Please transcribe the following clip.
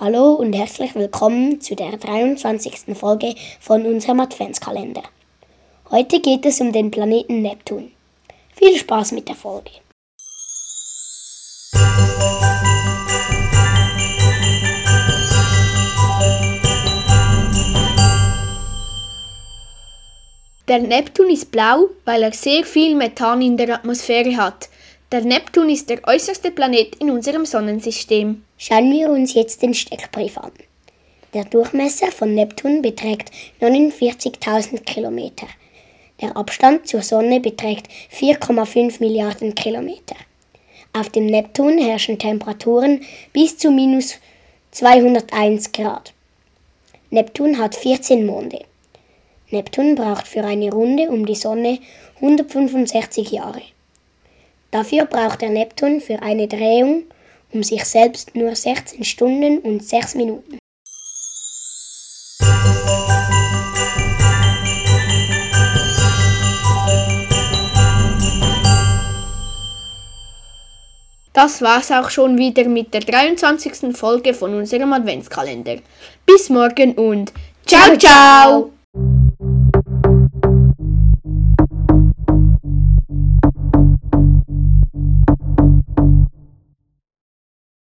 Hallo und herzlich willkommen zu der 23. Folge von unserem Adventskalender. Heute geht es um den Planeten Neptun. Viel Spaß mit der Folge. Der Neptun ist blau, weil er sehr viel Methan in der Atmosphäre hat. Der Neptun ist der äußerste Planet in unserem Sonnensystem. Schauen wir uns jetzt den Steckbrief an. Der Durchmesser von Neptun beträgt 49.000 Kilometer. Der Abstand zur Sonne beträgt 4,5 Milliarden Kilometer. Auf dem Neptun herrschen Temperaturen bis zu minus 201 Grad. Neptun hat 14 Monde. Neptun braucht für eine Runde um die Sonne 165 Jahre. Dafür braucht der Neptun für eine Drehung um sich selbst nur 16 Stunden und 6 Minuten. Das war's auch schon wieder mit der 23. Folge von unserem Adventskalender. Bis morgen und ciao ciao!